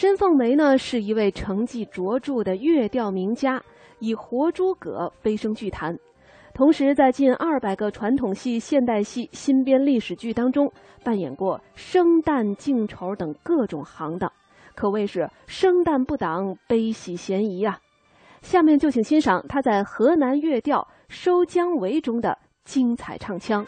申凤梅呢是一位成绩卓著的乐调名家，以活诸葛飞升剧坛，同时在近二百个传统戏、现代戏、新编历史剧当中扮演过生旦净丑等各种行当，可谓是生旦不挡，悲喜嫌疑啊。下面就请欣赏他在河南乐调《收姜维》中的精彩唱腔。